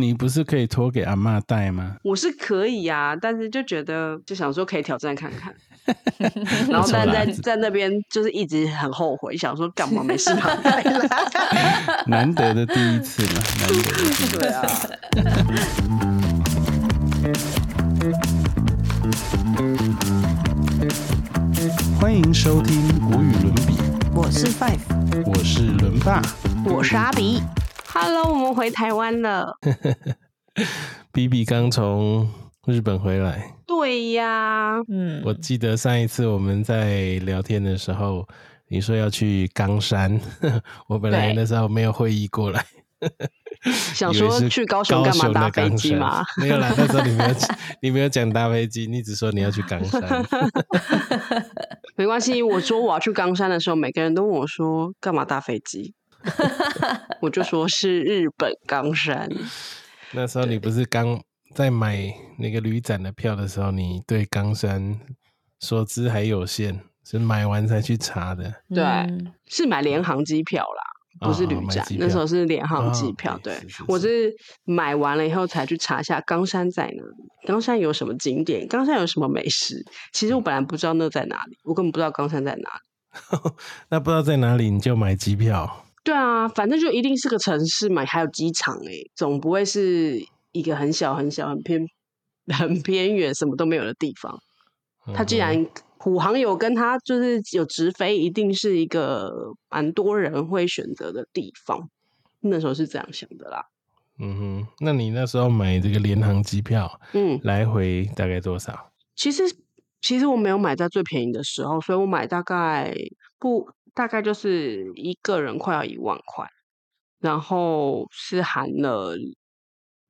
你不是可以托给阿妈带吗？我是可以呀、但是就觉得就想说可以挑战看看，然后但在在那边就是一直很后悔，想说干嘛没事把它带来？难得的第一次嘛，难得的第一次。对啊，欢迎收听《无与伦比》，我是 Five，我是伦爸。我是阿比。Hello，我们回台湾了。比比刚从日本回来，对呀，嗯，我记得上一次我们在聊天的时候，你说要去冈山，我本来那时候没有会议过来，想说去高雄干嘛搭飞机嘛？没有啦，那时候你没有你没有讲搭飞机，你只说你要去冈山。没关系，我说我要去冈山的时候，每个人都问我说干嘛搭飞机，我就说是日本冈山。那时候你不是刚在买那个旅展的票的时候，你对冈山所知还有限，是买完才去查的。对嗯是买联航机票啦，不是旅展，那时候是联航机哦票。对是是是我是买完了以后才去查一下冈山在哪里，冈山有什么景点，冈山有什么美食。其实我本来不知道那在哪里，我根本不知道冈山在哪里。那不知道在哪里，你就买机票。对啊，反正就一定是个城市嘛，还有机场诶、总不会是一个很小很小、很偏、很偏远、什么都没有的地方。他既嗯然虎航有跟他就是有直飞，一定是一个蛮多人会选择的地方。那时候是这样想的啦。嗯哼，那你那时候买这个联航机票，嗯，来回大概多少？其实其实我没有买在最便宜的时候，所以我买大概不大概就是一个人快要一万块，然后是含了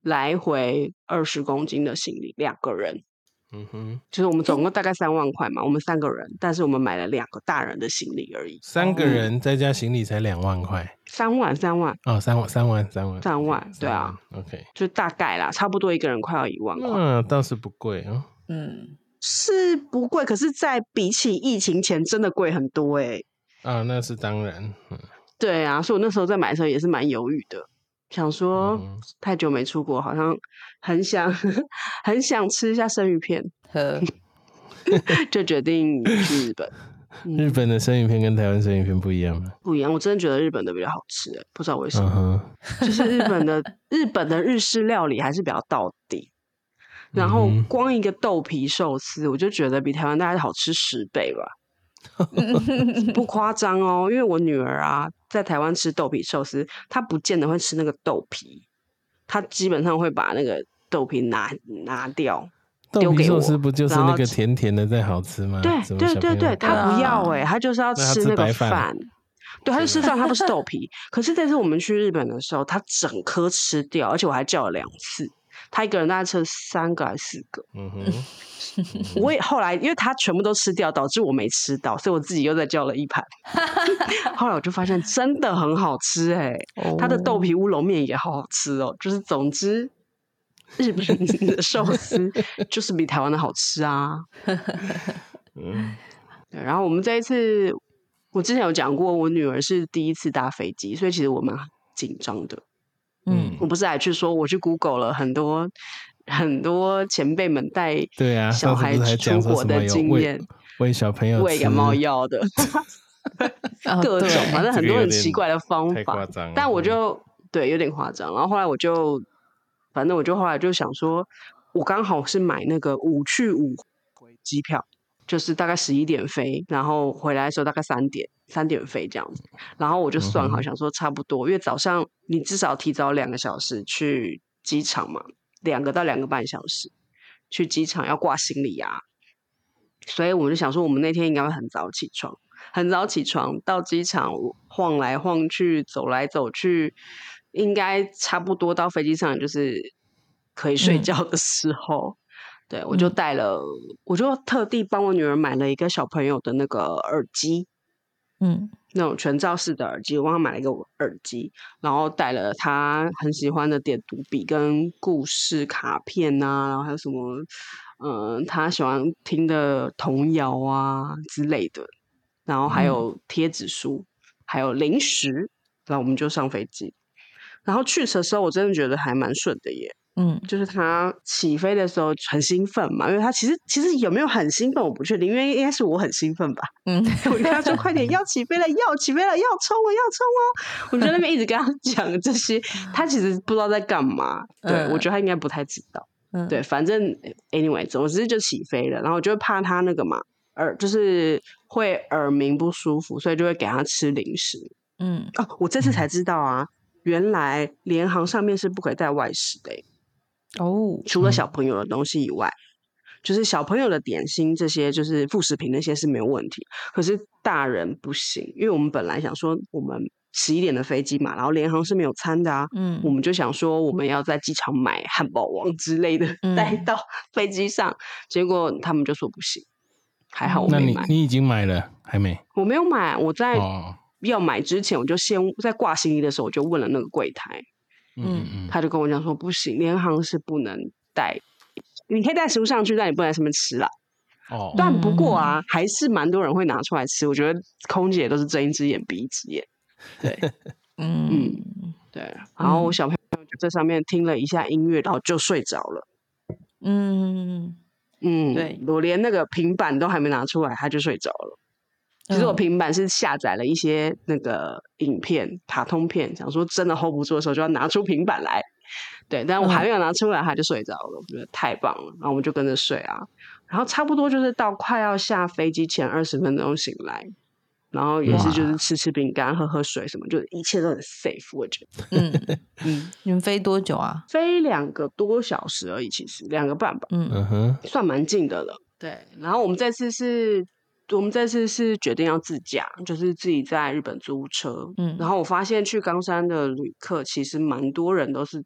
来回二十公斤的行李，两个人。嗯哼，就是我们。总共大概三万块嘛，我们三个人，但是我们买了两个大人的行李而已，三个人再加行李才两万块。三万三万。哦，三万三万三万三万对啊，OK，就大概啦，差不多一个人快要一万块，嗯倒是不贵哦。嗯，是不贵，可是，在比起疫情前真的贵很多哎、啊，那是当然，嗯。对啊，所以我那时候在买的时候也是蛮犹豫的，想说、嗯太久没出国，好像很想 很想吃一下生鱼片，呵，就决定去日本。嗯。日本的生鱼片跟台湾生鱼片不一样吗？不一样，我真的觉得日本的比较好吃、欸，不知道为什嗯么，哼，就是日本的日本的日式料理还是比较到底。然后光一个豆皮寿司，我就觉得比台湾大概好吃十倍吧，不夸张哦。因为我女儿啊，在台湾吃豆皮寿司，她不见得会吃那个豆皮，她基本上会把那个豆皮拿拿掉。豆皮寿丢给我司不就是那个甜甜的在好吃吗？对对对对，她不要哎、啊她就是要吃那个饭饭。对，她就吃饭，她不吃豆皮。可是这次我们去日本的时候，她整颗吃掉，而且我还叫了两次。她一个人大概吃了三个还是四个。嗯哼，我也后来因为他全部都吃掉，导致我没吃到，所以我自己又再叫了一盘。后来我就发现真的很好吃哎、他的豆皮乌龙面也好好吃哦。就是总之，日本 的寿司就是比台湾的好吃啊。嗯，然后我们这一次，我之前有讲过，我女儿是第一次搭飞机，所以其实我蛮紧张的。嗯我不是还去说我去 Google 了很多很多前辈们带对啊，小孩出国的经验，喂小朋友喂感冒药的 哦各种，反正很多很奇怪的方法。但我嗯就对有点夸张，然后后来我就，反正我就后来就想说，我刚好是买那个五去五回机票，就是大概十一点飞，然后回来的时候大概三点三点飞这样子，然后我就算好想说差不多，因为早上你至少提早两个小时去机场嘛，两个到两个半小时去机场要挂行李啊，所以我们就想说，我们那天应该会很早起床，很早起床到机场晃来晃去，走来走去，应该差不多到飞机上就是可以睡嗯。觉的时候。对，我就嗯。带了，我就特地帮我女儿买了一个小朋友的那个耳机，嗯。那种全罩式的耳机，我帮他买了一个耳机，然后带了他很喜欢的点读笔跟故事卡片啊，然后还有什么，嗯、他喜欢听的童谣啊之类的，然后还有贴纸书，还有零食，然后我们就上飞机。然后去的时候我真的觉得还蛮顺的耶，嗯就是他起飞的时候很兴奋嘛，因为他其实其实有没有很兴奋我不确定，因为应该是我很兴奋吧。嗯，我跟他说快点 要起飞了，要起飞了，要冲了，要冲哦！我就在那边一直跟他讲这些，他其实不知道在干嘛。对、嗯我觉得他应该不太知道。嗯对，反正 anyway，总之就起飞了，然后我就怕他那个嘛耳就是会耳鸣不舒服，所以就会给他吃零食。嗯哦，我这次才知道啊，原来联航上面是不可以带外食的耶，哦，除了小朋友的东西以外。就是小朋友的点心这些，就是副食品那些是没有问题，可是大人不行，因为我们本来想说我们十一点的飞机嘛，然后联航是没有餐的啊，嗯我们就想说我们要在机场买汉堡王之类的嗯带到飞机上，结果他们就说不行，还好我那没买，你你已经买了还没？我没有买，我在哦，要买之前我就先在挂行李的时候我就问了那个柜台，嗯嗯嗯，他就跟我讲说不行，联航是不能带，你可以带食物上去，但你不能什么吃啦。哦，但不过啊，还是蛮多人会拿出来吃。我觉得空姐都是睁一只眼闭一只眼。对 嗯对，然后我小朋友就在上面听了一下音乐，然后就睡着了。嗯，嗯，对我连那个平板都还没拿出来，他就睡着了。其实我嗯平板是下载了一些那个影片、卡通片，想说真的 hold 不住的时候就要拿出平板来。对，但我还没有拿出来，他就睡着了，我觉得太棒了。然后我们就跟着睡啊，然后差不多就是到快要下飞机前二十分钟醒来，然后也是就是吃吃饼干、喝喝水什么，就一切都很 safe。我觉得，嗯，嗯，你们飞多久啊？飞两个多小时而已，其实两个半吧。嗯嗯哼，算蛮近的了。对，然后我们这次是，我们这次是决定要自驾，就是自己在日本租车。嗯然后我发现去冈山的旅客其实蛮多人都是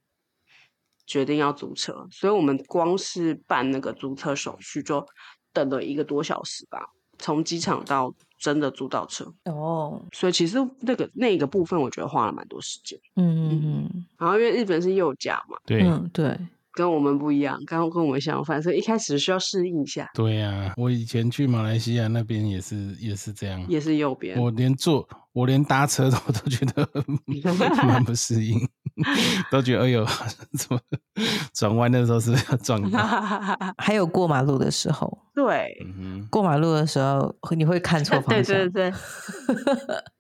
决定要租车，所以我们光是办那个租车手续就等了一个多小时吧，从机场到真的租到车。哦，所以其实那个那个部分，我觉得花了蛮多时间。嗯嗯嗯然后因为日本是右驾嘛，对嗯，对，跟我们不一样，刚跟我们相反，所以一开始需要适应一下，对呀，我以前去马来西亚那边也是也是这样，也是右边。我连坐我连搭车都 都觉得 蛮不适应，都觉得哎呦，怎么转弯的时候是不是要撞到？还有过马路的时候，对，嗯过马路的时候你会看错方对向。对对，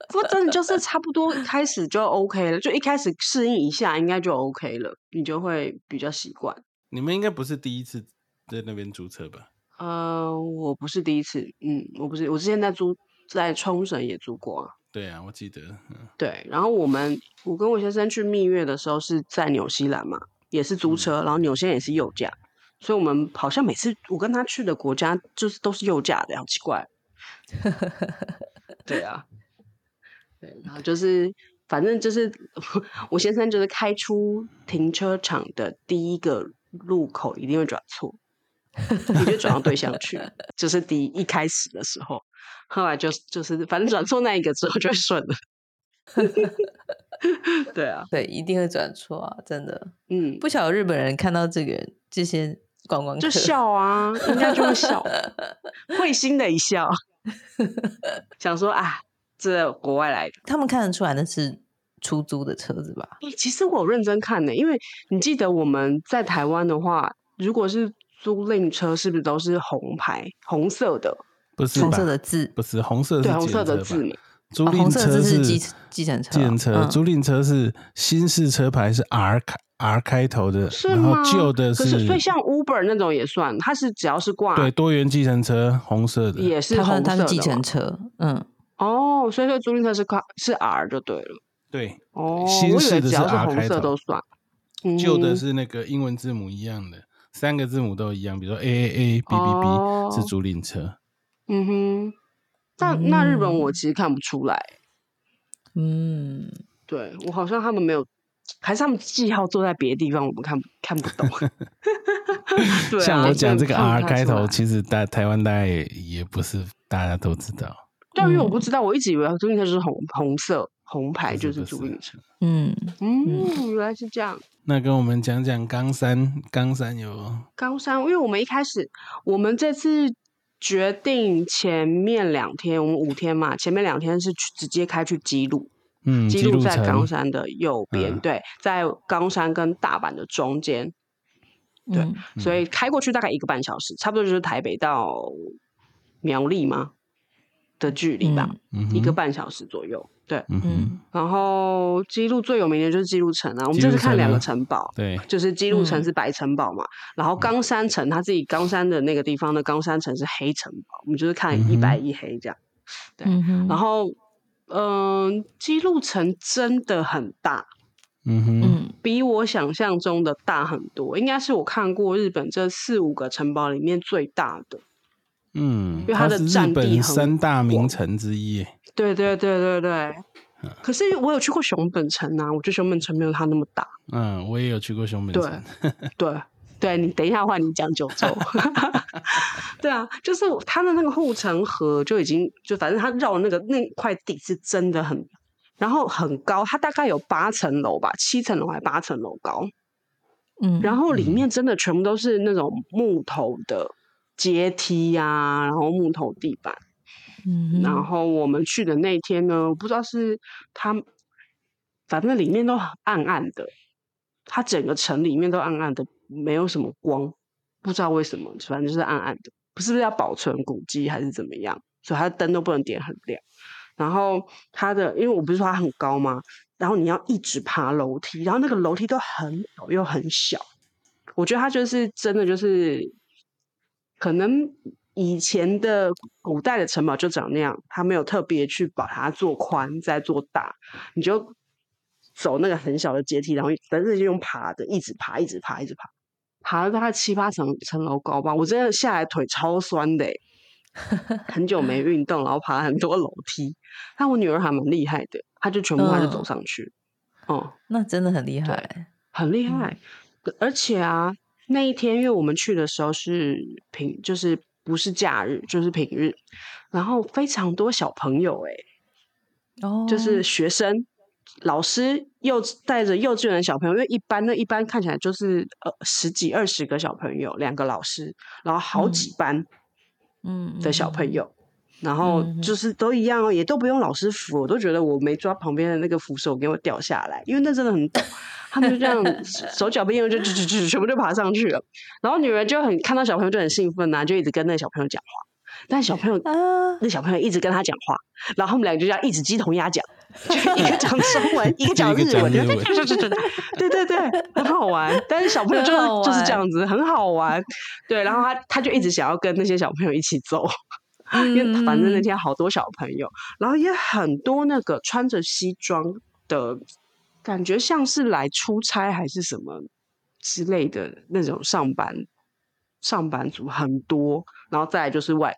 不过真的就是差不多一开始就 OK 了，就一开始适应一下，应该就 OK 了，你就会比较习惯。你们应该不是第一次在那边租车吧？呃，我不是第一次，嗯，我不是，我之前在租在冲绳也租过啊。对啊，我记得，嗯对，然后我们我跟我先生去蜜月的时候是在纽西兰嘛，也是租车，然后纽西兰也是右驾，所以我们好像每次我跟他去的国家就是都是右驾的，好奇怪。对啊，对，然后就是反正就是 我先生就是开出停车场的第一个路口一定会转错，你就转到对象去，就是第一一开始的时候，后来就就是反正转错那一个之后就会顺了。对啊，对，一定会转错啊！真的，嗯，不晓得日本人看到这个这些观光客就笑啊，应该就会笑，会心的一笑，想说啊，这国外来的。他们看得出来那是出租的车子吧？欸其实我有认真看呢、因为你记得我们在台湾的话，如果是租赁车，是不是都是红牌、红色的？不是红色的字，不是红色是对，红色的字嘛。租赁车是计计程车啊，计程车，嗯租赁车是新式车牌是 R 开 R 开头的，是然后吗？旧的可是，所以像 Uber 那种也算，它是只要是挂，对多元计程车红色的，也是他红色的说他是计程车，嗯，哦，所以说租赁车是挂是 R 就对了。对，哦，新式的是 R 红开头色都算。旧的嗯是那个英文字母一样的，三个字母都一样，比如说 A A A B B 哦 B 是租赁车，嗯哼，那那日本嗯。我其实看不出来，嗯，对我好像他们没有，还是他们记号坐在别的地方，我们看看不懂。对啊，像我讲这个 R 开头，其实大台湾大概也也不是大家都知道，对，因为我嗯。不知道，我一直以为租赁车就是红红色红牌就是不是不是租赁车。嗯，嗯，原来是这样。那跟我们讲讲冈山，冈山有冈山，因为我们一开始，我们这次决定前面两天，我们五天嘛，前面两天是去直接开去基路，嗯，基路在冈山的右边，嗯。对，在冈山跟大阪的中间，对嗯。所以开过去大概一个半小时，差不多就是台北到苗栗吗的距离吧，一个半小时左右。对，嗯然后基路最有名的就是基路城啊，我们这次看两个城堡，对，就是基路城嗯。是白城堡嘛，然后冈山城他自己冈山的那个地方的冈山城是黑城堡，我们就是看一白一黑这样。对。嗯，然后，嗯、基路城真的很大，嗯哼，嗯。比我想象中的大很多，应该是我看过日本这四五个城堡里面最大的。嗯，因为它的是日占地很本三大名城之一。对对对对对。嗯可是我有去过熊本城啊，我觉得熊本城没有它那么大。嗯，我也有去过熊本对城。对，对你等一下换你讲九州。对啊，就是它的那个护城河就已经就反正它绕那个那块地是真的很，然后很高，它大概有八层楼吧，七层楼还八层楼高。嗯，然后里面真的全部都是那种木头的阶梯呀、然后木头地板。嗯，然后我们去的那天呢，我不知道是它，反正里面都很暗暗的，它整个城里面都暗暗的，没有什么光，不知道为什么，反正就是暗暗的，不是要保存古迹还是怎么样，所以它的灯都不能点很亮。然后它的，因为我不是说它很高吗？然后你要一直爬楼梯，然后那个楼梯都很陡又很小，我觉得它就是真的就是，可能以前的古代的城堡就长那样，它没有特别去把它做宽再做大，你就走那个很小的阶梯，然后但是就用爬的，一直爬，一直爬，一直爬，爬了大概七八层层楼高吧。我真的下来腿超酸的、欸，很久没运动，然后爬了很多楼梯。但我女儿还蛮厉害的，她就全部她就走嗯上去，哦、那真的很厉害。很厉害。而且啊，那一天因为我们去的时候是平，就是不是假日，就是平日，然后非常多小朋友、欸，哦，就是学生、老师幼带着幼稚园的小朋友，因为一般那，一般看起来就是呃十几二十个小朋友，两个老师，然后好嗯。几班嗯的小朋，友。然后嗯就是都一样哦，也都不用老师扶，我都觉得我没抓旁边的那个扶手给我掉下来，因为那真的很陡，他们就这样 手脚并用就就就就全部就爬上去了。然后女人就很看到小朋友就很兴奋呐、就一直跟那个小朋友讲话，但小朋友啊，那小朋友一直跟他讲话，然后他们两个就这样一直鸡同鸭讲，就一个讲中文，一个 讲日文，一个讲日文就就就就对对对，很好玩。但是小朋友就是就是这样子，很好玩。对，然后他他就一直想要跟那些小朋友一起走，因为反正那嗯天好多小朋友，然后也很多那个穿着西装的，感觉像是来出差还是什么之类的那种上班上班族很多，然后再来就是外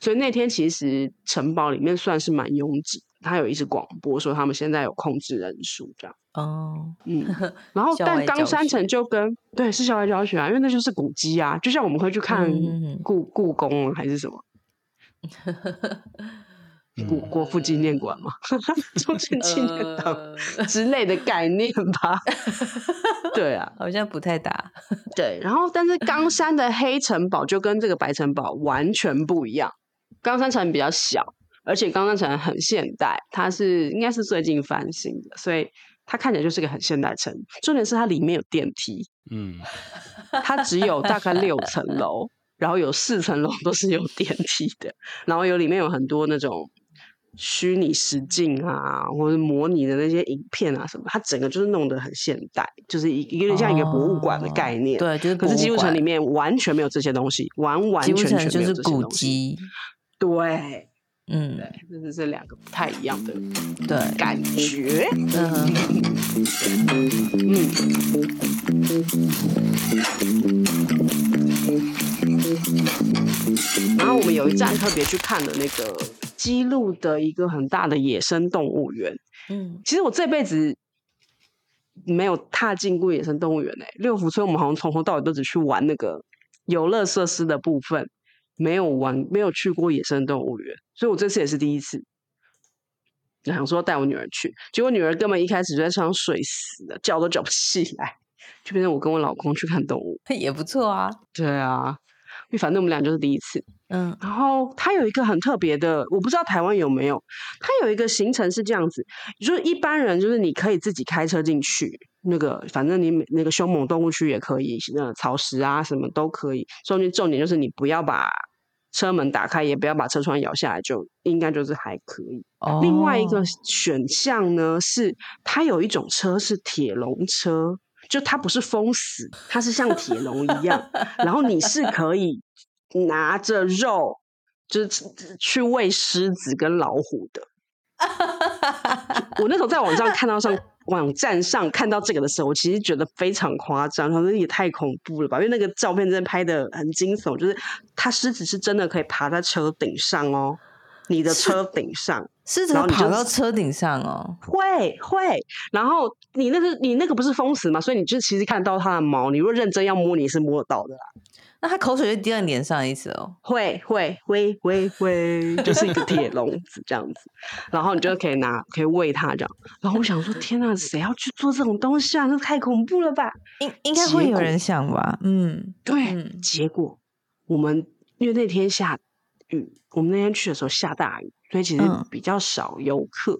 所以那天其实城堡里面算是蛮拥挤的，他有一直广播说他们现在有控制人数这样。哦，嗯，然后但冈山城就跟对是校外教学啊，因为那就是古迹啊，就像我们会去看故故宫啊还是什么故嗯国父纪念馆嘛，中正纪念堂呃之类的概念吧。对啊，好像不太大。对，然后但是冈山的黑城堡就跟这个白城堡完全不一样。冈山城比较小，而且冈山城很现代，它是应该是最近翻新的，所以它看起来就是个很现代城。重点是它里面有电梯，嗯，它只有大概六层楼，然后有四层楼都是有电梯的，然后有里面有很多那种虚拟实境啊，或者模拟的那些影片啊什么，它整个就是弄得很现代，就是一有点像一个博物馆的概念。对，就是可是基督城里面，完全没有这些东西，完完全全就是古。迹。对嗯，对，就是这两个不太一样的对，感觉。嗯，嗯，然后我们有一站特别去看了那个基路的一个很大的野生动物园。嗯，其实我这辈子没有踏进过野生动物园诶、六福村我们好像从头到尾都只去玩那个游乐设施的部分，没有玩，没有去过野生动物园，所以我这次也是第一次。想说带我女儿去，结果女儿根本一开始就在车上睡死了，叫都叫不起来，就变成我跟我老公去看动物。也不错啊。对啊，因为反正我们俩就是第一次。嗯然后它有一个很特别的，我不知道台湾有没有，它有一个行程是这样子，就是一般人就是你可以自己开车进去，那个反正你每那个凶猛动物区也可以，那草食啊什么都可以。重点重点就是你不要把车门打开，也不要把车窗摇下来，就应该就是还可以。哦，另外一个选项呢是，它有一种车是铁笼车，就它不是封死，它是像铁笼一样，然后你是可以拿着肉，就是去喂狮子跟老虎的。我那时候在网上看到上 网站上看到这个的时候，我其实觉得非常夸张，他说也太恐怖了吧，因为那个照片真的拍的很惊悚，就是它狮子是真的可以爬在车顶上哦，你的车顶上。狮子跑到车顶上哦。会会，然后你那个你那个不是封死嘛，所以你就其实看到它的毛，你如果认真要摸，你是摸得到的啦。那它口水就滴到你脸上的意思哦。会会会会会，就是一个铁笼子这样子，然后你就可以拿可以喂它这样。然后我想说，天呐，谁要去做这种东西啊？这太恐怖了吧！应应该会有人想吧？嗯对，嗯结果我们因为那天下雨，我们那天去的时候下大雨，所以其实嗯比较少游客。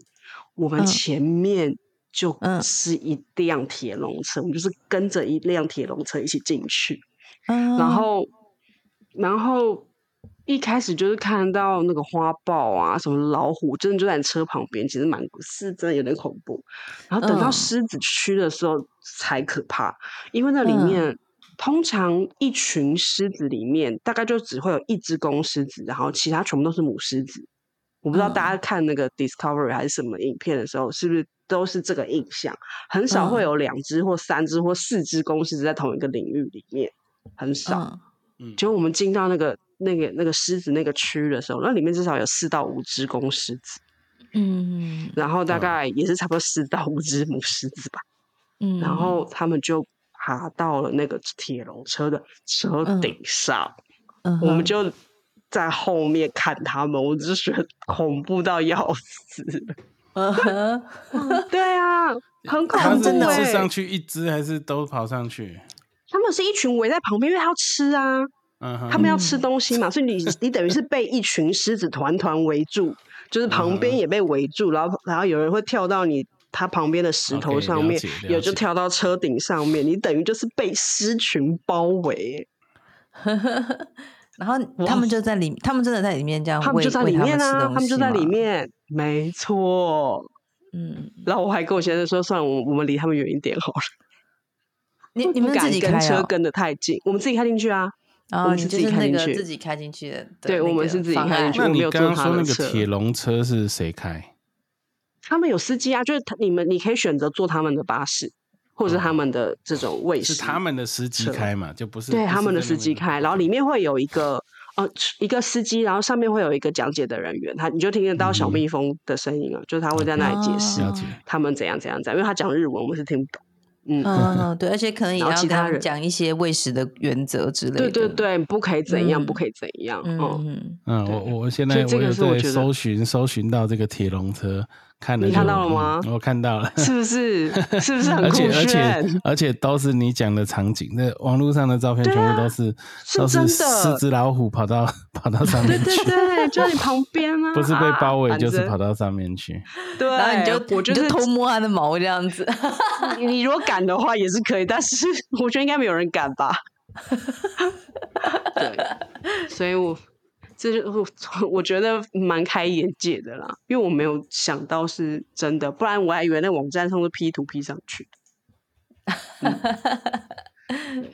我们嗯前面就嗯是一辆铁笼车，我们就是跟着一辆铁笼车一起进去，嗯，然后，然后一开始就是看到那个花豹啊，什么老虎，真的就在你车旁边，其实蛮是真的有点恐怖。然后等到嗯狮子区的时候才可怕，因为那里嗯面、通常一群狮子里面大概就只会有一只公狮子，然后其他全部都是母狮子。我不知道大家看那个 Discovery 还是什么影片的时候，是不是都是这个印象？很少会嗯。有两只或三只或四只公狮子在同一个领域里面，很少。嗯。嗯，结果我们进到那个那个那个狮子那个区的时候，那里面至少有四到五只公狮子，嗯然后大嗯。概也是差不多四到五只母狮子吧。嗯，然后他们就爬到了那个铁笼车的车顶上，嗯。我们就在后面看他们，我就觉得恐怖到要死。嗯哼对啊，很恐怖真的欸一次上去一只还是都跑上去？他们是一群围在旁边，因为他要吃啊。嗯哼，他们要吃嗯东西嘛，所以你你等于是被一群狮子团团围住，就是旁边嗯也被围住，然后然后有人会跳到你他旁边的石头上面有就跳到车顶上面，你等于就是被狮群包围，然后他们就在里，他们真的在里面这样喂，他们就在里面啊，喂他们吃东他们就在里，面，没错。嗯，然后我还跟我先生说，算了，我我们离他们远一点好了，你你们自己开啊？跟车跟的太近，我们自己开进去啊。啊，我们是自己你就是那开进去个自己开进去的，对我们是自己开进去那你我没有刚刚说那个铁笼车是谁开？他们有司机啊，就是他你们你可以选择坐他们的巴士，或者是他们的这种卫士，是他们的司机开嘛？就不是对他们的司机开，然后里面会有一个呃一个司机，然后上面会有一个讲解的人员，他你就听得到小嗯蜜蜂的声音啊，就是他会在那里解释他们怎样怎样怎样，因为他讲日文，我们是听不懂。嗯，嗯嗯，对，而且可能也然后要其他人讲一些喂食的原则之类的。对对，对，不可以怎样，嗯不可以怎样。嗯哦，嗯嗯，我我我现在这个我有在是我觉得搜寻搜寻到这个铁笼车，看了你看到了嗯吗我看到了，是不是？是不是很酷而且而且？而且都是你讲的场景，那网络上的照片全部都是是都是真的四只老虎跑到 跑到上面去，对对，就在你旁边啊，不是被包围啊就是跑。到上面去。对，然后你就我就是就偷摸它的毛这样子。你你如果敢的话也是可以，但是我觉得应该没有人敢吧。对，所以我这就我 我觉得蛮开眼界的啦，因为我没有想到是真的，不然我还以为那网站上是 P 图 P 上去的。嗯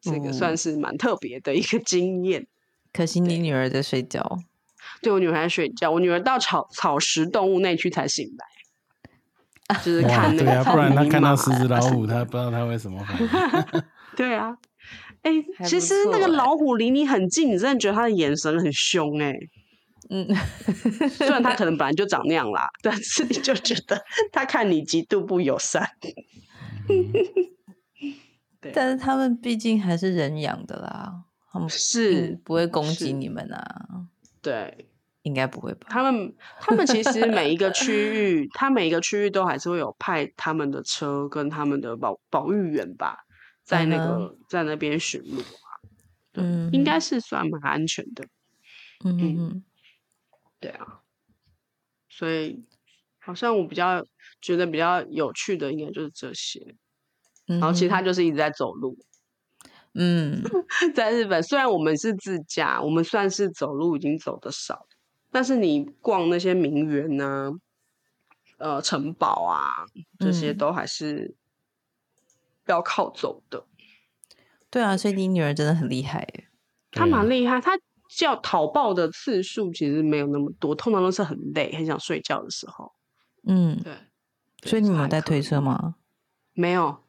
这个算是蛮特别的一个经验。可惜你女儿在睡觉。对我女儿在睡觉，我女儿到草草食动物那区才醒来，就是，看那个对啊，不然他草泥马看到狮子老虎，他不知道他会什么反应。对啊，哎、其实那个老虎离你很近，你真的觉得它的眼神很凶哎、嗯，虽然它可能本来就长那样啦，但是你就觉得它看你极度不友善。但是他们毕竟还是人养的啦，他们是嗯不会攻击你们啊，对应该不会吧？他们，他们其实每一个区域，他每一个区域都还是会有派他们的车跟他们的保保育员吧，在那个、嗯在那边巡逻啊。对，嗯应该是算蛮安全的。嗯嗯嗯对啊，所以好像我比较觉得比较有趣的应该就是这些，嗯，然后其他就是一直在走路。嗯 在日本，虽然我们是自驾，我们算是走路已经走的少，但是你逛那些名园呐、呃城堡啊，这些嗯都还是要靠走的。对啊，所以你女儿真的很厉害耶。他对啊蛮厉害，她叫讨抱的次数其实没有那么多，通常都是很累、很想睡觉的时候。嗯，对，所以你们有带推车以？吗？没有，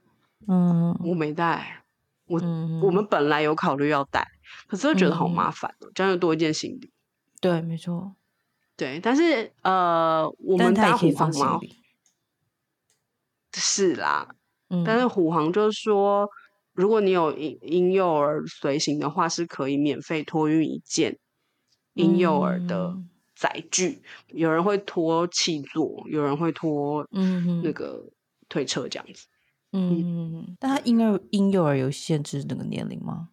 嗯我没带。我、嗯，我们本来有考虑要带，可是又觉得好嗯麻烦哦，这样又多一件行李。对，没错，对，但是呃，我们搭但是它也可以虎放行李。是啦，嗯，但是虎航就是说，如果你有婴婴幼儿随行的话，是可以免费托运一件婴幼儿的嗯载具。有人会拖气座，有人会拖嗯那个推车这样子。嗯，但他婴儿婴幼儿有限制那个年龄吗？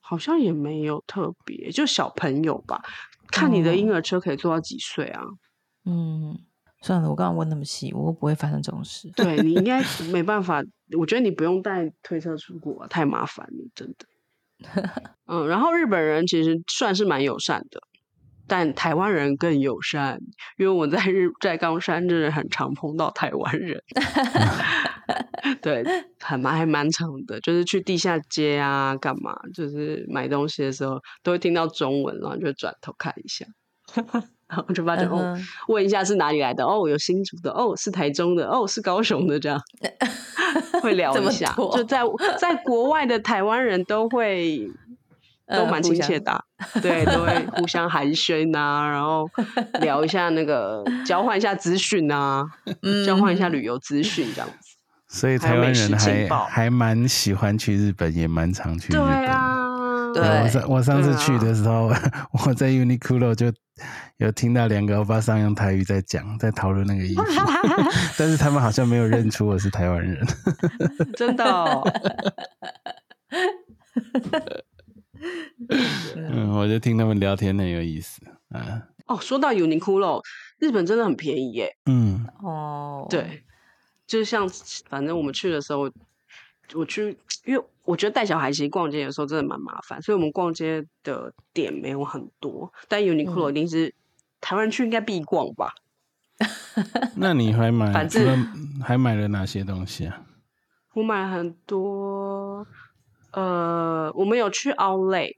好像也没有特别，就小朋友吧。看你的哦婴儿车可以坐到几岁啊？嗯，算了，我刚刚问那么细，我会不会发生这种事。对你应该 没办法，我觉得你不用带推车出国、啊，太麻烦了，真的。嗯，然后日本人其实算是蛮友善的，但台湾人更友善，因为我在日在冈山真的很常碰到台湾人，对，很蛮还蛮长的，就是去地下街啊，干嘛，就是买东西的时候都会听到中文，然后就转头看一下。然后就发觉、哦，问一下是哪里来的哦，有新竹的哦，是台中的哦，是高雄的，这样 会聊一下。就在在国外的台湾人都会 都蛮亲切的啊、对，都会互相寒暄啊，然后聊一下那个交换一下资讯啊，交换一下嗯旅游资讯这样子。所以台湾人还还蛮喜欢去日本，也蛮常去日对本对我上我上次去的时候，我在 Uniqlo 就有听到两个欧巴桑用台语在讲，在讨论那个衣服，但是他们好像没有认出我是台湾人。真的哦、嗯，我就听他们聊天很有意思啊。哦，说到 Uniqlo，日本真的很便宜耶。嗯，哦，，对，就是像反正我们去的时候，我去，因为我觉得带小孩其实逛街有时候真的蛮麻烦，所以我们逛街的点没有很多，但 Uniqlo 嗯一定是、台湾区应该必逛吧。那你还买反除了还买了哪些东西啊？我买了很多，呃，我们有去 Outlet，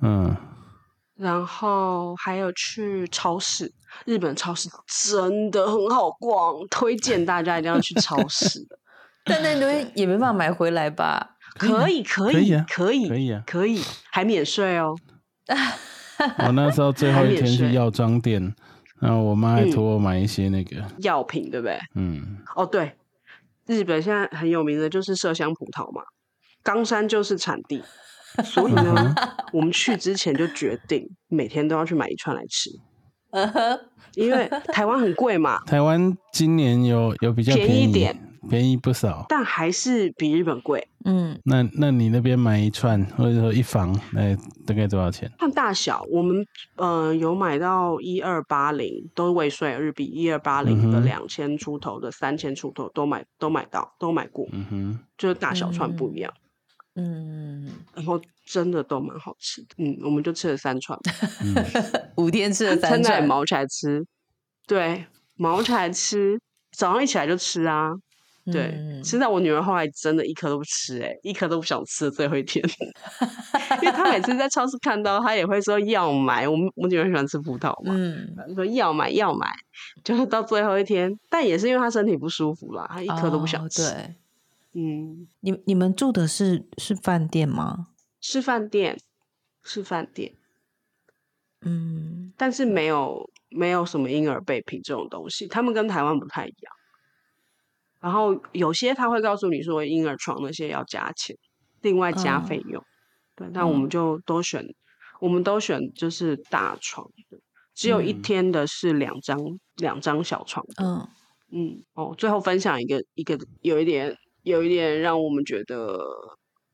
嗯，然后还有去超市，日本超市真的很好逛，推荐大家一定要去超市。但那东西也没办法买回来吧？可以，可以，可以啊可以，可以啊。可以，还免税哦。我那时候最后一天去药妆店，然后我妈托我买一些那个，药品对不对？嗯，哦，对，日本现在很有名的就是麝香葡萄嘛，冈山就是产地，所以嗯呢，我们去之前就决定每天都要去买一串来吃，因为台湾很贵嘛，台湾今年有有比较便宜。便宜一点，便宜不少。但还是比日本贵。嗯，那那你那边买一串或者说一房，那大概多少钱？看大小，我们呃有买到一二八零，都未税日币一二八零的两千出头的三千出头都买都买到都买过，嗯哼，就是大小串不一样，嗯，然后真的都蛮好吃的。嗯，我们就吃了三串，嗯，五天吃了三趁在串，毛起来吃，对，毛起来吃，早上一起来就吃啊。对，嗯吃到我女儿后来真的一颗都不吃、欸，一颗都不想吃最后一天，因为她每次在超市看到，她也会说要买。我们我女儿喜欢吃葡萄嘛，嗯，说要买要买，就是到最后一天，但也是因为她身体不舒服啦，她一颗都不想哦吃。对，嗯，你你们住的是是饭店吗？是饭店，是饭店，嗯但是没有没有什么婴儿备品这种东西，他们跟台湾不太一样。然后有些他会告诉你说婴儿床那些要加钱，另外加嗯费用。对，但我们就都选，我们都选就是大床的，只有一嗯。天的是两张两张小床的。嗯。嗯，哦，最后分享一个一个有一点有一点让我们觉得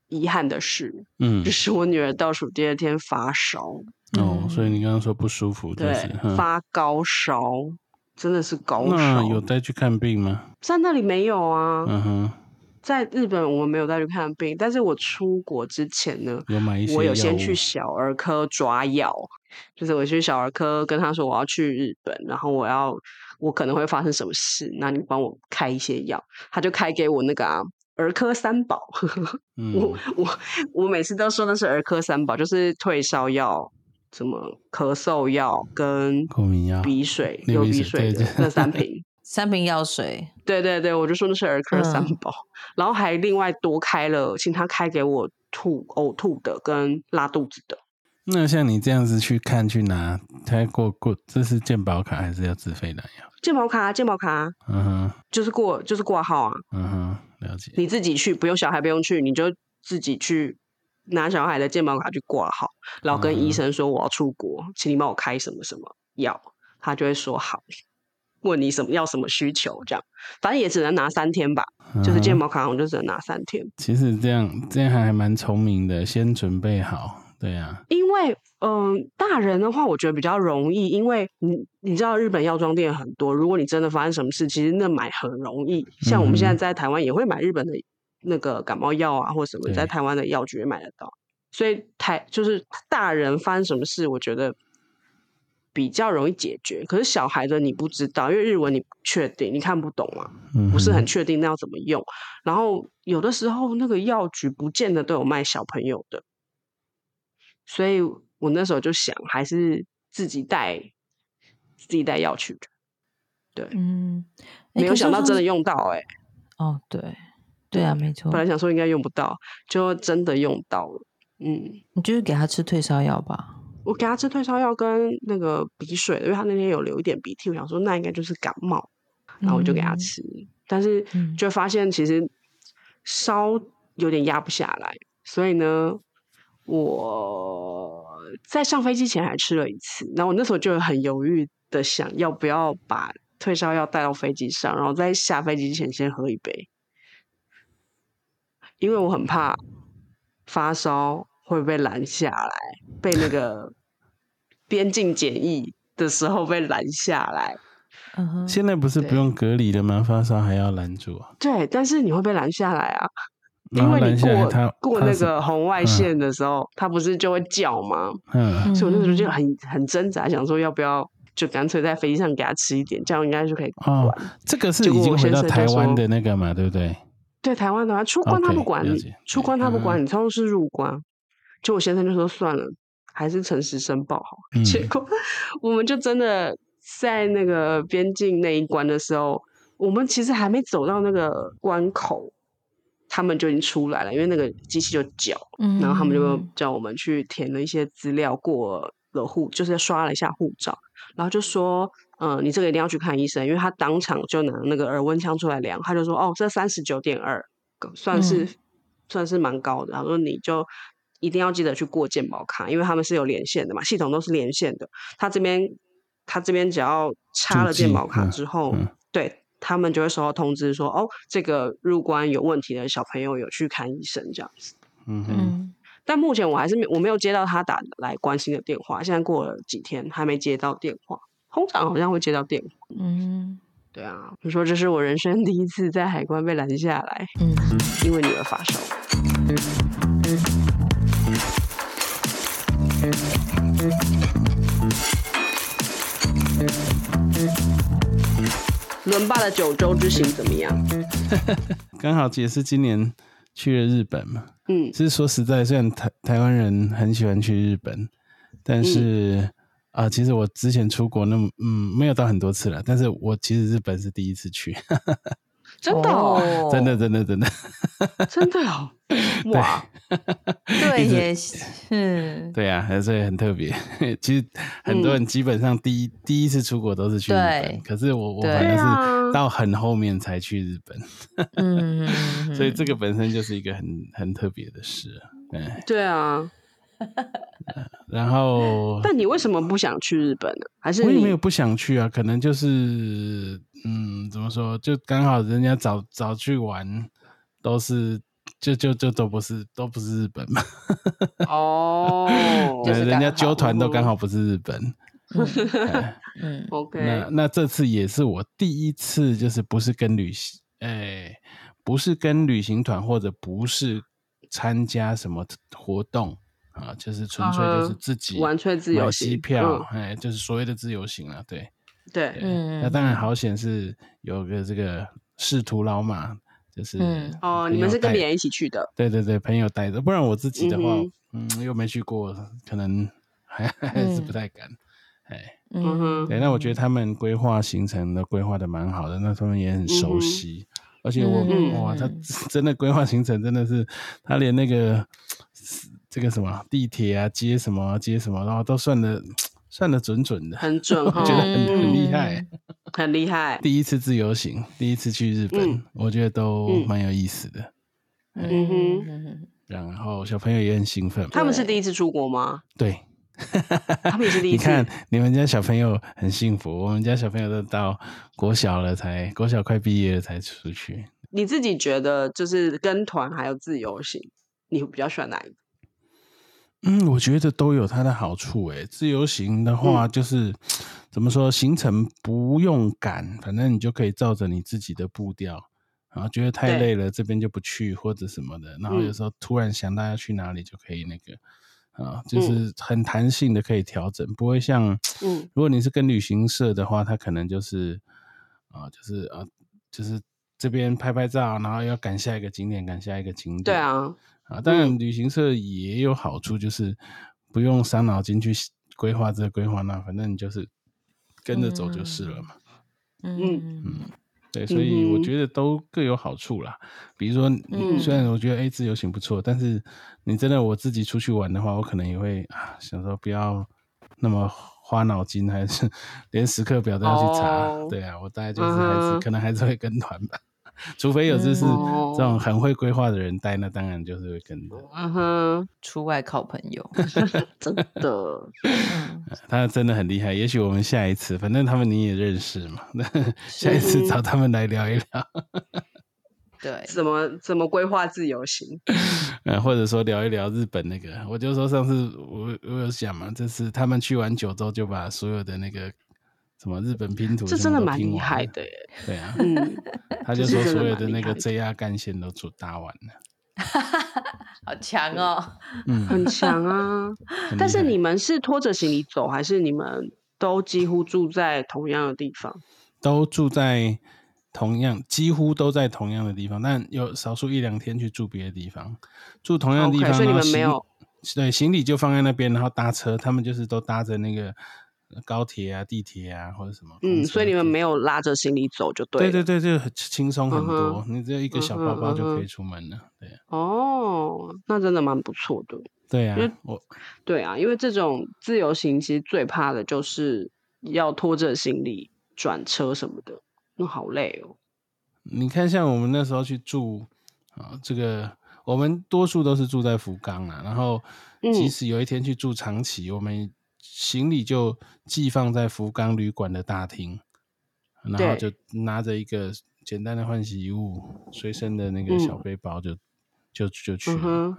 遗憾的事，嗯就是我女儿倒数第二天发烧，哦，所以你刚刚说不舒服，就对发高烧，真的是高那。有带去看病吗？在那里没有啊，嗯哼，在日本我们没有带去看病，但是我出国之前呢，有买一些我有先去小儿科抓药，就是我去小儿科跟他说我要去日本，然后我要我可能会发生什么事，那你帮我开一些药，他就开给我那个啊儿科三宝，嗯。我我我每次都说那是儿科三宝，就是退烧药、什么咳嗽药跟过敏药鼻水、流鼻水的那三瓶。三瓶药水，对对对，我就说那是儿科三嗯宝，然后还另外多开了，请他开给我吐呕吐的跟拉肚子的。那像你这样子去看去拿，他过过这是健保卡还是要自费拿药？健保卡，健保卡嗯哼，就是过就是挂号啊，嗯哼，了解。你自己去，不用小孩不用去，你就自己去拿小孩的健保卡去挂号，然后跟医嗯生说我要出国，请你帮我开什么什么药，他就会说好。问你什么要什么需求，这样反正也只能拿三天吧，就是健保卡我就只能拿三天。其实这样这样还蛮聪明的，先准备好，对啊，因为嗯、大人的话，我觉得比较容易，因为你你知道日本药妆店很多，如果你真的发生什么事，其实那买很容易。像我们现在在台湾也会买日本的那个感冒药啊，或什么，在台湾的药局也买得到。所以台就是大人发生什么事，我觉得比较容易解决。可是小孩的你不知道，因为日文你不确定，你看不懂嘛，嗯不是很哼确定那要怎么用。然后有的时候那个药局不见得都有卖小朋友的，所以我那时候就想，还是自己带自己带药去的。对，嗯，诶没有想到真的。用到哎、说哦，对，对啊，没错本。来想说应该用不到，就真的用到了。嗯，你就是给他吃退烧药吧。我给他吃退烧药跟那个鼻水，因为他那天有流一点鼻涕，我想说那应该就是感冒，然后我就给他嗯吃，但是嗯就发现其实烧有点压不下来，所以呢，我在上飞机前还吃了一次，然后我那时候就很犹豫的想要不要把退烧药带到飞机上，然后在下飞机前先喝一杯，因为我很怕发烧会被拦下来，被那个 边境检疫的时候被拦下来。嗯哼，现在不是不用隔离了吗？发烧还要拦住啊？对，但是你会被拦下来啊，因为你过下来他过那个红外嗯线的时候，它不是就会叫吗？嗯所以我那时候就嗯很很挣扎，想说要不要就干脆在飞机上给他吃一点，这样应该就可以哦管。，这个是已经回到我先生台湾的那个嘛，对不对？对台湾的话，出关他不管你出对关他不管嗯你，通常是入关。就我先生就说算了，还是诚实申报好。嗯结果我们就真的在那个边境那一关的时候，我们其实还没走到那个关口，他们就已经出来了，因为那个机器就叫，然后他们就嗯叫我们去填了一些资料，过了户，就是刷了一下护照，然后就说，嗯、你这个一定要去看医生，因为他当场就拿那个耳温枪出来量，他就说，哦，这三十九点二，算是、嗯算是蛮高的，然后说你就。一定要记得去过健保卡，因为他们是有连线的嘛，系统都是连线的。他这边他这边只要插了健保卡嗯之后，嗯对他们就会收到通知说，哦，这个入关有问题的小朋友有去看医生这样子。嗯哼，嗯但目前我还是没我没有接到他打来关心的电话，现在过了几天还没接到电话，通常好像会接到电话。嗯对啊，就说这是我人生第一次在海关被拦下来，嗯，因为女儿发烧。伦巴的九州之行怎么样？刚好也是今年去了日本嘛。嗯其实说实在，虽然台台湾人很喜欢去日本，但是啊、其实我之前出国那么嗯没有到很多次了，但是我其实日本是第一次去，真的哦，真的真的真的，真的哦，哇，对，也是，对啊，所以很特别。其实很多人基本上第一、第一次出国都是去日本，可是我我反而是到很后面才去日本，嗯，嗯所以这个本身就是一个很很特别的事啊。对，对啊，然后但你为什么不想去日本呢？还是我也没有不想去啊，可能就是嗯，怎么说，就刚好人家早早去玩，都是就就就都不是都不是日本嘛，哦，对，人家就是人家纠团都刚好不是日本。哎嗯 OK，那那这次也是我第一次，就是不是跟旅行，哎，不是跟旅行团，或者不是参加什么活动啊，就是纯粹就是自己完全自由机票，嗯。哎，就是所谓的自由行了，对。对，对，嗯那当然好险是有个这个仕途老马，就是嗯。哦，你们是跟别人一起去的，对对对，朋友带着，不然我自己的话，嗯嗯又没去过，可能还 还是不嗯。太敢。哎，嗯。哼对，那我觉得。他们规划行程都规划的蛮好的，那他们也很熟悉，而且我、嗯哇，他嗯。真的规划行程真的是，他连那个这个什么地铁啊、接什么啊接什么，然后都算的算的准准的，很准哈，我觉得很很厉害。嗯 很厉害，第一次自由行，第一次去日本，嗯我觉得都嗯蛮有意思的。嗯哼嗯然后小朋友也很兴奋，他们是第一次出国吗？对，他们也是第一次，你看你们家小朋友很幸福，我们家小朋友都到国小了才，国小快毕业了才出去。你自己觉得就是跟团还有自由行，你比较喜欢哪一个？嗯，我觉得都有它的好处。诶，自由行的话，嗯就是、怎么说，行程不用赶，反正你就可以照着你自己的步调。然后觉得太累了，这边就不去或者什么的。然后有嗯时候突然想到要去哪里，就可以那个啊，嗯就是很弹性的可以调整，不会像嗯如果你是跟旅行社的话，他可能就是啊，就是啊，就是这边拍拍照，然后要赶下一个景点，赶下一个景点。对啊，啊，当然旅行社也有好处，就是不用伤脑筋去规划这规划那，反正你就是跟着走就是了嘛。嗯嗯。对，所以我觉得都各有好处啦。比如说，虽然我觉得 A 自由行不错，但是你真的我自己出去玩的话，我可能也会啊想说不要那么花脑筋，还是 连时刻表都要去查。哦。对啊，我大概就是还是、可能还是会跟团吧，除非有就是嗯。这种很会规划的人带，那当然就是会跟着。嗯哼，出外靠朋友，真的，嗯 他真的很厉害，也许我们下一次，反正他们你也认识嘛，那下一次找他们来聊一聊，对，怎么怎么规划自由行？嗯，或者说聊一聊日本那个，我就说上次我我有想嘛，这次他们去完九州就把所有的那个什么日本拼图，这真的蛮厉害，的耶。对啊，嗯，他就说所有的那个 JR 干线都做搭完了，好强哦，嗯，很强啊。但是你们是拖着行李走，还是你们都几乎住在同样的地方？都住在同样，几乎都在同样的地方，但有少数一两天去住别的地方，住同样的地方，所以你们没有对行李就放在那边，然后搭车，他们就是都搭着那个呃高铁啊、地铁啊或者什么。嗯，所以你们没有拉着行李走就对了。对对对，就很轻松很嗯多，哼你只有一个小包包就可以出门了。对啊哦，那真的蛮不错的。对啊，我对啊，因为这种自由行其实最怕的就是要拖着行李转车什么的，那好累哦。你看，像我们那时候去住啊，这个我们多数都是住在福冈啊，然后即嗯使有一天去住长崎，我们行李就寄放在福冈旅馆的大厅，然后就拿着一个简单的换洗衣物、随身的那个小背包就、就就去了，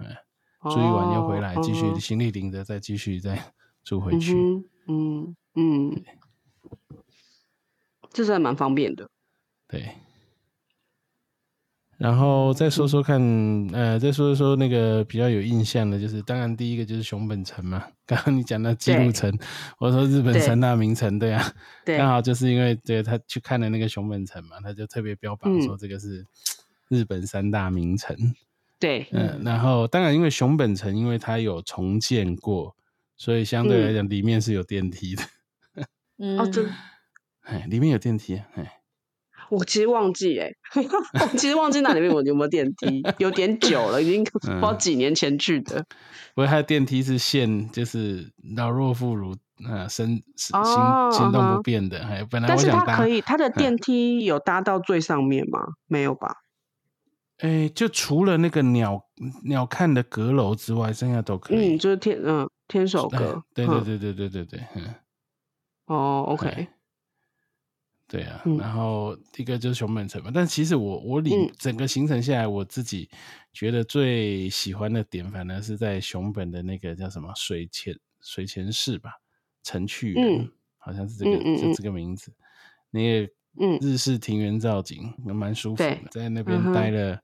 住一晚又回来，继续行李拎着，再继续再住回去。嗯，嗯。嗯，这是还蛮方便的。对，然后再说说看，呃，再说说那个比较有印象的，就是当然第一个就是熊本城嘛。刚刚你讲到姬路城，我说日本三大名城，对啊，对。刚好就是因为对他去看了那个熊本城嘛，他就特别标榜嗯。说这个是日本三大名城。对，嗯，然后当然因为熊本城，因为它有重建过，所以相对来嗯讲里面是有电梯的，嗯。哦，真哎，里面有电梯，哎。我其实忘记哎、我 其实忘记那里面有有没有电梯，有点久了，已经不知道嗯几年前去的。不过它的电梯是限，就是老弱妇孺啊，身行哦行动不便的。还本来但是它可以，它的电梯有搭到最上面吗？没有吧？哎，就除了那个鸟鸟看的阁楼之外，剩下都可以。嗯，就是天嗯天守哎阁。对对嗯对对对对对，嗯，哦，OK，哎对啊，嗯。然后一个就是熊本城嘛，但其实我我里、嗯。整个行程下来，我自己觉得最喜欢的点，反而是在熊本的那个叫什么水前水前市吧，城去园，嗯好像是这个、就这个名字，那个嗯。日式庭园造景，蛮舒服的，在那边待了。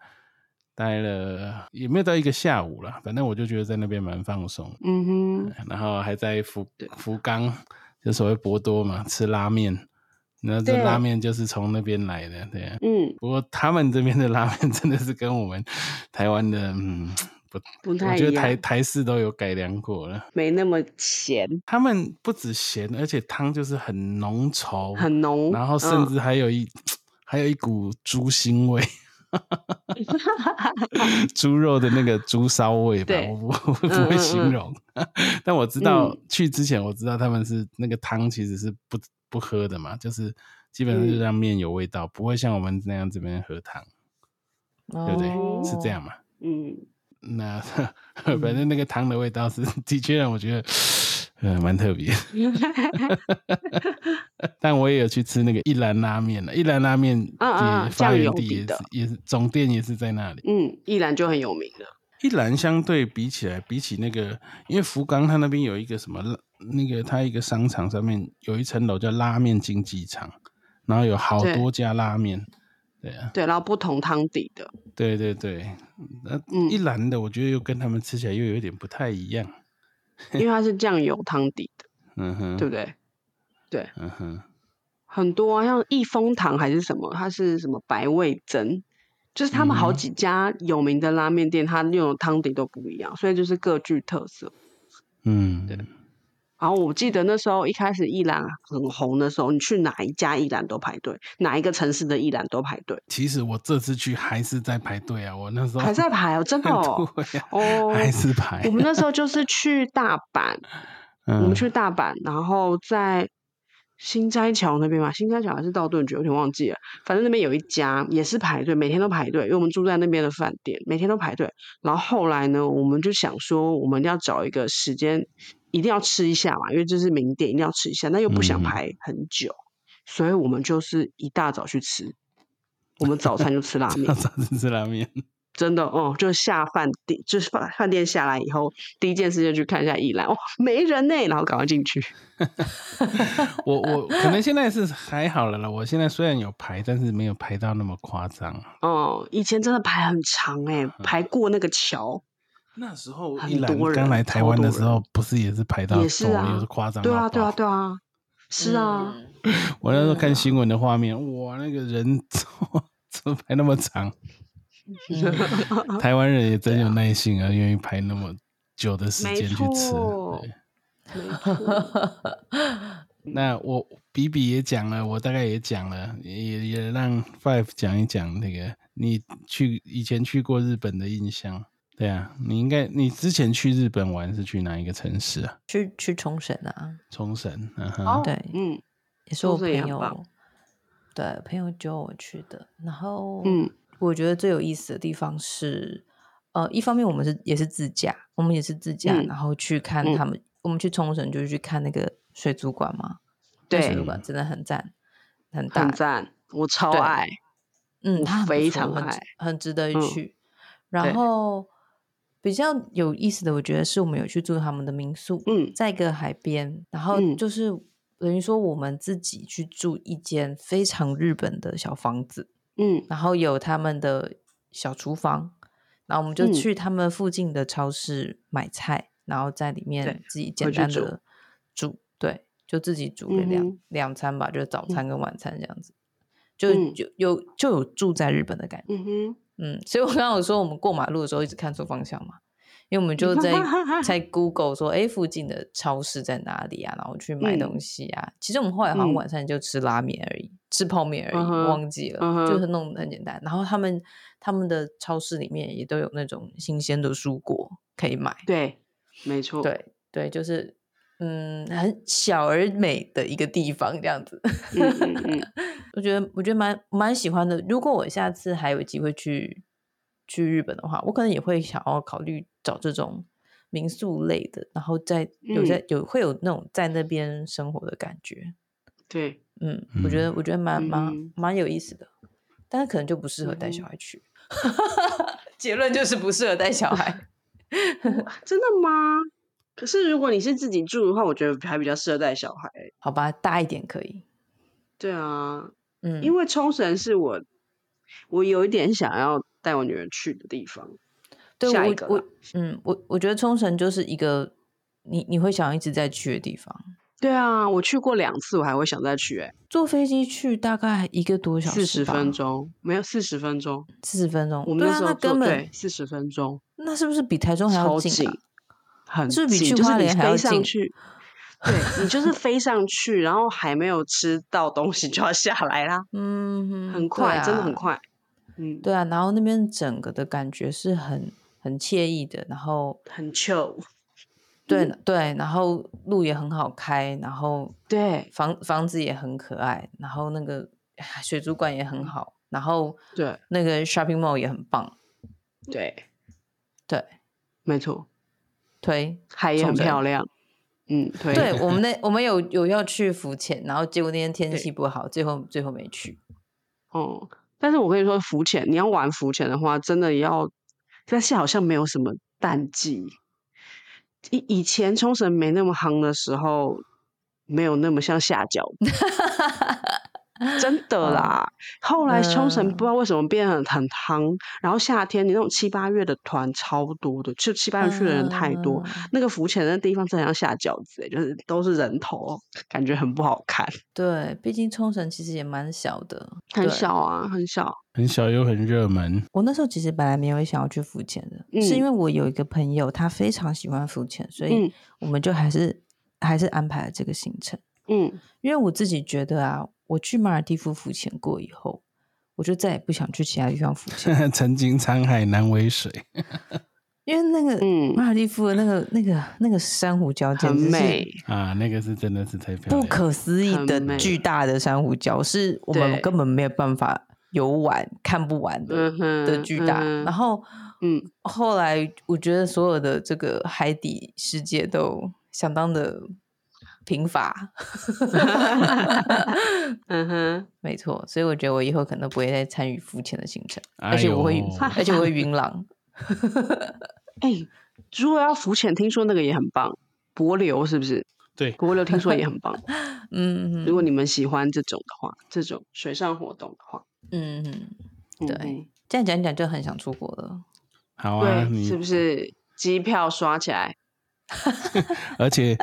待了也没有到一个下午了，反正我就觉得在那边蛮放松，嗯哼，然后还在福福冈，就所谓博多嘛，吃拉面。那这拉面就是从那边来的，对、啊。嗯，不过他们这边的拉面 真的是跟我们台湾的，嗯，不，不太一我觉得台，台式都有改良过了。没那么咸，他们不止咸，而且汤就是很浓稠，很浓，然后甚嗯。至还有一、还有一股猪腥味，猪肉的那个猪骚味吧，对我不我不嗯会嗯嗯。形容，但我知道、嗯。去之前我知道他们是那个汤其实是不不喝的嘛，就是基本上就嗯让面有味道，不会像我们那样这边喝汤，对不对？哦是这样嘛？嗯，那反正那个汤的味道是的确让我觉得。呃，蛮特别，但我也有去吃那个一兰拉面了。一兰拉面啊啊也发源地也是也是总店也是在那里。嗯，一兰就很有名了，一兰相对比起来，比起那个，因为福冈它那边有一个什么拉那个它一个商场上面有一层楼叫拉面竞技场，然后有好多家拉面。对啊，对，然后不同汤底的，对对对，那、嗯一兰的我觉得又跟他们吃起来又有一点不太一样。因为它是酱油汤底的，嗯哼，对不对？对，嗯哼，很多啊，像益丰堂还是什么，它是什么白味噌，就是他们好几家有名的拉面店，它用的汤底都不一样，所以就是各具特色。嗯，对然后我记得那时候一开始一兰很红的时候，你去哪一家一兰都排队，哪一个城市的一兰都排队，其实我这次去还是在排队啊，我那时候还在排哦，真的哦。还是排。我们那时候就是去大阪，嗯我们去大阪，然后在新斋桥那边嘛，新斋桥还是道顿崛，有点忘记了。反正那边有一家也是排队，每天都排队，因为我们住在那边的饭店，每天都排队。然后后来呢，我们就想说，我们要找一个时间，一定要吃一下嘛，因为这是名店，一定要吃一下，那又不想嗯排很久，所以我们就是一大早去吃。我们早餐就吃拉面 早，餐吃吃拉面，真的哦，就下饭店，就是饭饭店下来以后，第一件事就去看一下一兰，哇，没人呢，然后赶快进去。我我可能现在是还好了啦。我现在虽然有排，但是没有排到那么夸张。哦，以前真的排很长哎、排过那个桥，那时候很多人刚来台湾的时候，不是也是排到也是啊也是夸张到对啊，对啊，爆对啊，是啊，嗯 我那时候看新闻的画面，哇，那个人 怎么排那么长？嗯 台湾人也真有耐心啊，愿意排那么久的时没间去吃。那我比比也讲了，我大概也讲了，也也让 Five 讲一讲那个你去以前去过日本的印象。对啊，你应该你之前去日本玩是去哪一个城市啊？去去冲绳啊，冲绳，嗯哼，哦对嗯也是我朋友对朋友揪我去的。然后，嗯，我觉得最有意思的地方是，呃，一方面我们是也是自驾，我们也是自驾，嗯然后去看嗯他们。我们去冲绳就是去看那个水族馆嘛，对水族馆真的很赞，很大很，赞，我超对爱，嗯，非错很值常爱很值得一去。对然后比较有意思的，我觉得是我们有去住他们的民宿，嗯。在一个海边，然后嗯。就是等于说我们自己去住一间非常日本的小房子，嗯。然后有他们的小厨房，然后我们就嗯。去他们附近的超市买菜，然后在里面自己简单的煮，对，就自己煮个两、嗯两餐吧，就是早嗯。餐跟晚餐这样子，就有就有住在日本的感觉。嗯哼，嗯，所以我刚刚有说我们过马路的时候一直看错方向嘛，因为我们就在 在 Google 说，哎，附近的超市在哪里啊？然后去买嗯东西啊。其实我们后来好像嗯晚上就吃拉面而已，吃泡面而已，嗯忘记了，嗯就是弄得很简单。然后他们他们的超市里面也都有那种新鲜的蔬果可以买，对，没错，，对对，就是嗯很小而美的一个地方这样子。嗯嗯 嗯，我觉得我觉得蛮蛮喜欢的。如果我下次还有机会去去日本的话，我可能也会想要考虑找这种民宿类的，然后在有在、有会有那种在那边生活的感觉。对，嗯，我觉得我觉得蛮蛮嗯蛮有意思的，但是可能就不适合带小嗯孩去。结论就是不适合带小孩。真的吗？可是如果你是自己住的话，我觉得还比较适合带小孩。好吧，大一点可以。对啊，嗯，因为冲绳是我我有一点想要带我女儿去的地方。对我我嗯，我我觉得冲绳就是一个你你会想一直在去的地方。对啊，我去过两次，我还会想再去、欸。坐飞机去大概一个多小时，四十分，钟，没有四十分钟。四十分钟。我们那时候根本对四十分钟，那是不是比台中还要超近啊？很是不是比近就是你去花莲还要飞上近去。对你就是飞上去，然后还没有吃到东西就要下来啦，嗯很快，真的很啊。快。嗯，对啊，然后那边整个的感觉是很很惬意的，然后很 chill。对对，然后路也很好开，然后对房房子也很可爱，然后那个水族馆也很好，然后对那个 shopping mall 也很棒，对，对，没错，推。海也很漂亮。嗯，对对我们那 我们有有要去浮潜，然后结果那天天对气不好，最后最后没去。哦，但是我跟你说，浮潜你要玩浮潜的话，真的要，但是好像没有什么淡季。以以前冲绳没那么夯的时候，没有那么像下饺子，真的啦。后来冲绳不知道为什么变得很很夯，然后夏天你那种七八月的团超多的，就七八月去的人太多，嗯那个浮潜的地方真的像下饺子、欸，就是都是人头，感觉很不好看，对，毕竟冲绳其实也蛮小的，很小啊，很小。很小又很热门。我那时候其实本来没有想要去浮潜的，是因嗯为我有一个朋友，他非常喜欢浮潜，所以嗯我们就还是还是安排了这个行程。嗯，因为我自己觉得啊，我去马尔蒂夫浮潜过以后，我就再也不想去其他地方浮潜，曾经沧海难为水，因为那个嗯马尔蒂夫的那个那个那个珊瑚礁简直是很美。啊，那个是真的是太漂亮。不可思议的巨大的珊瑚礁，是我们根本没有办法游玩、看不完的、嗯哼的巨大。嗯然后嗯，后来我觉得所有的这个海底世界都相当的贫乏，嗯哼，没错。所以我觉得我以后可能不会再参与浮潜的行程，哎而且我会呦，而且我会晕浪。哎、如果要浮潜，听说那个也很棒，柏流是不是？对，柏流听说也很棒。嗯如果你们喜欢这种的话，这种水上活动的话，嗯对，这样讲一讲就很想出国了。好啊，对，是不是机票刷起来？而且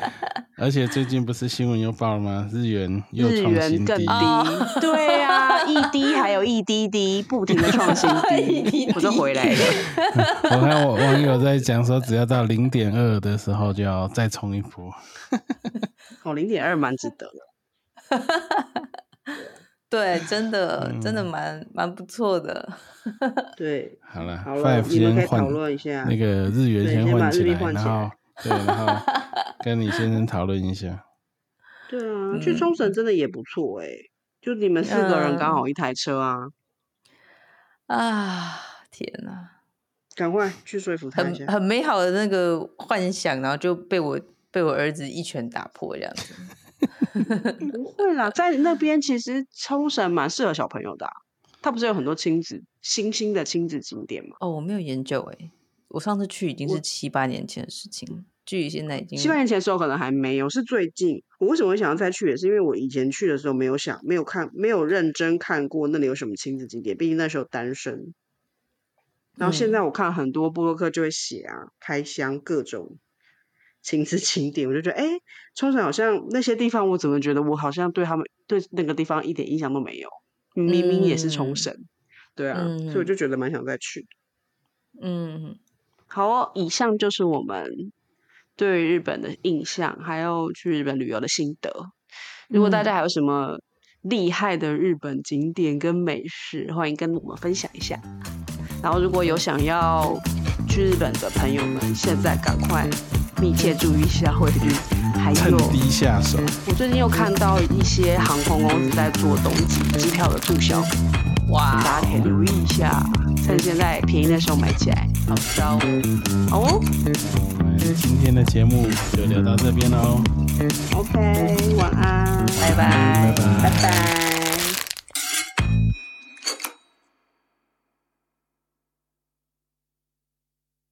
而且最近不是新闻又报了吗？日元又日创新低元更低，，哦对啊，一滴还有一滴滴，不停的创新 一滴低，我就回来了。我看我网友在讲说，只要到零点二的时候就要再冲一波。哦，零点二蛮值得的。对，真的真的嗯蛮蛮不错的。对，好了好了，，Five 你们可以先换讨论一下那个日元先对先把换起来，然后对，然后跟你先生讨论一下。对啊，去嗯冲绳真的也不错哎、就你们四个人刚嗯好一台车啊，啊，天哪，赶快去说服他一很下。很美好的那个幻想，然后就被我被我儿子一拳打破这样子。不会啦，在那边其实冲绳蛮适合小朋友的、啊，它不是有很多亲子新兴的亲子景点吗？哦，我没有研究哎，我上次去已经是七八年前的事情，距离现在已经七八年前的时候可能还没有，是最近。我为什么会想要再去，也是因为我以前去的时候没有想、没有看、没有认真看过那里有什么亲子景点，毕竟那时候单身。然后现嗯在我看很多布洛克就会写啊，开箱各种 亲子景点，我就觉得，哎，冲绳好像那些地方，我怎么觉得我好像对他们对那个地方一点印象都没有，明明也是冲嗯绳，对啊，所以我嗯就觉得蛮想再去的。嗯好哦，以上就是我们对日本的印象，还有去日本旅游的心得。如果大家还有什么厉害的日本景点跟美食，欢迎跟我们分享一下。然后，如果有想要去日本的朋友们，现在赶快密切注意一下汇率，还趁有低下手，我最近又看到一些航空公司在做冬季机票的促销，哇大家可以留意一下，趁现在便宜的时候买起来。好烧。好哦今天的节目就聊到这边喽，，OK，晚安，拜拜拜拜拜拜。